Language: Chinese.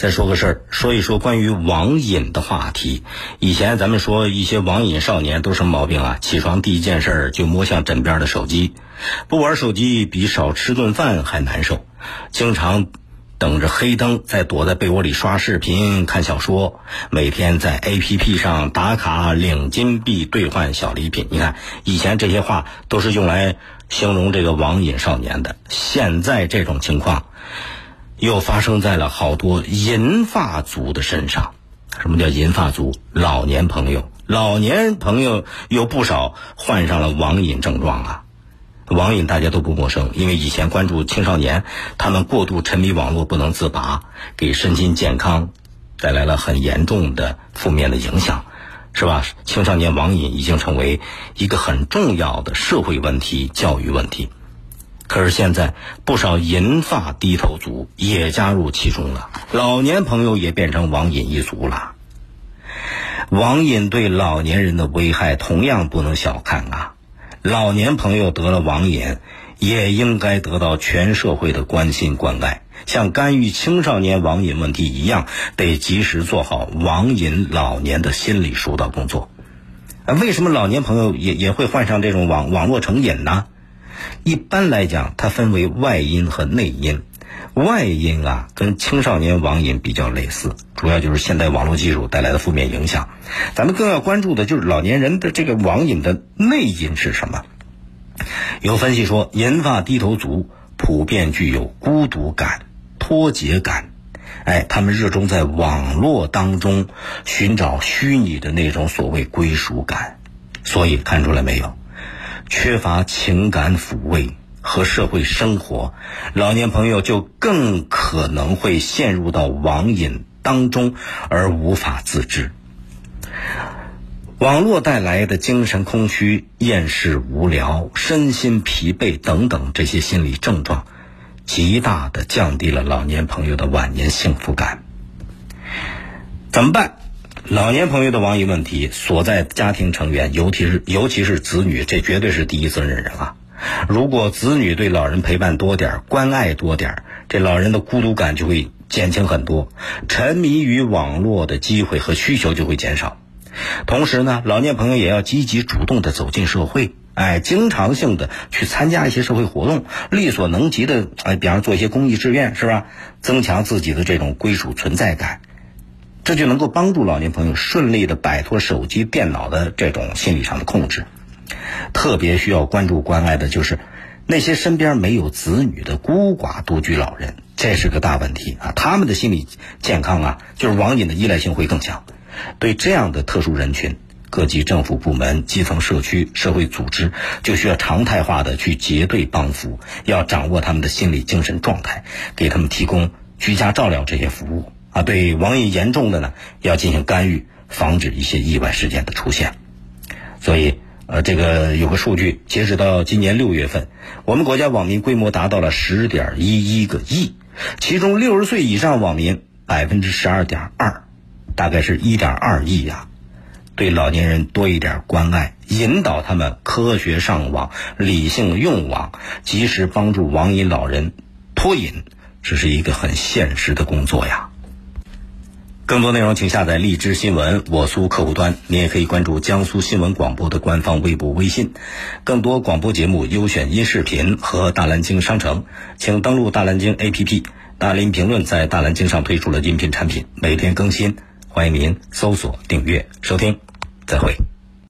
再说个事儿，说一说关于网瘾的话题。以前咱们说一些网瘾少年都什么毛病啊？起床第一件事儿就摸向枕边的手机，不玩手机比少吃顿饭还难受。经常等着黑灯，再躲在被窝里刷视频、看小说。每天在 APP 上打卡领金币兑换小礼品。你看，以前这些话都是用来形容这个网瘾少年的，现在这种情况。又发生在了好多银发族的身上。什么叫银发族？老年朋友，老年朋友有不少患上了网瘾症状啊。网瘾大家都不陌生，因为以前关注青少年，他们过度沉迷网络不能自拔，给身心健康带来了很严重的负面的影响，是吧？青少年网瘾已经成为一个很重要的社会问题、教育问题。可是现在，不少银发低头族也加入其中了，老年朋友也变成网瘾一族了。网瘾对老年人的危害同样不能小看啊！老年朋友得了网瘾，也应该得到全社会的关心关爱，像干预青少年网瘾问题一样，得及时做好网瘾老年的心理疏导工作。为什么老年朋友也也会患上这种网网络成瘾呢？一般来讲，它分为外因和内因。外因啊，跟青少年网瘾比较类似，主要就是现代网络技术带来的负面影响。咱们更要关注的就是老年人的这个网瘾的内因是什么？有分析说，银发低头族普遍具有孤独感、脱节感，哎，他们热衷在网络当中寻找虚拟的那种所谓归属感。所以看出来没有？缺乏情感抚慰和社会生活，老年朋友就更可能会陷入到网瘾当中而无法自知。网络带来的精神空虚、厌世无聊、身心疲惫等等这些心理症状，极大的降低了老年朋友的晚年幸福感。怎么办？老年朋友的网瘾问题所在家庭成员，尤其是尤其是子女，这绝对是第一责任人啊！如果子女对老人陪伴多点、关爱多点，这老人的孤独感就会减轻很多，沉迷于网络的机会和需求就会减少。同时呢，老年朋友也要积极主动的走进社会，哎，经常性的去参加一些社会活动，力所能及的，哎，比方做一些公益志愿，是吧？增强自己的这种归属存在感。这就能够帮助老年朋友顺利的摆脱手机、电脑的这种心理上的控制。特别需要关注关爱的就是那些身边没有子女的孤寡独居老人，这是个大问题啊！他们的心理健康啊，就是网瘾的依赖性会更强。对这样的特殊人群，各级政府部门、基层社区、社会组织就需要常态化的去结对帮扶，要掌握他们的心理精神状态，给他们提供居家照料这些服务。啊，对网瘾严重的呢，要进行干预，防止一些意外事件的出现。所以，呃，这个有个数据，截止到今年六月份，我们国家网民规模达到了十点一一个亿，其中六十岁以上网民百分之十二点二，大概是一点二亿呀。对老年人多一点关爱，引导他们科学上网、理性用网，及时帮助网瘾老人脱瘾，这是一个很现实的工作呀。更多内容，请下载荔枝新闻我苏客户端。你也可以关注江苏新闻广播的官方微博、微信。更多广播节目优选音视频和大蓝鲸商城，请登录大蓝鲸 APP。大林评论在大蓝鲸上推出了音频产品，每天更新，欢迎您搜索订阅收听。再会。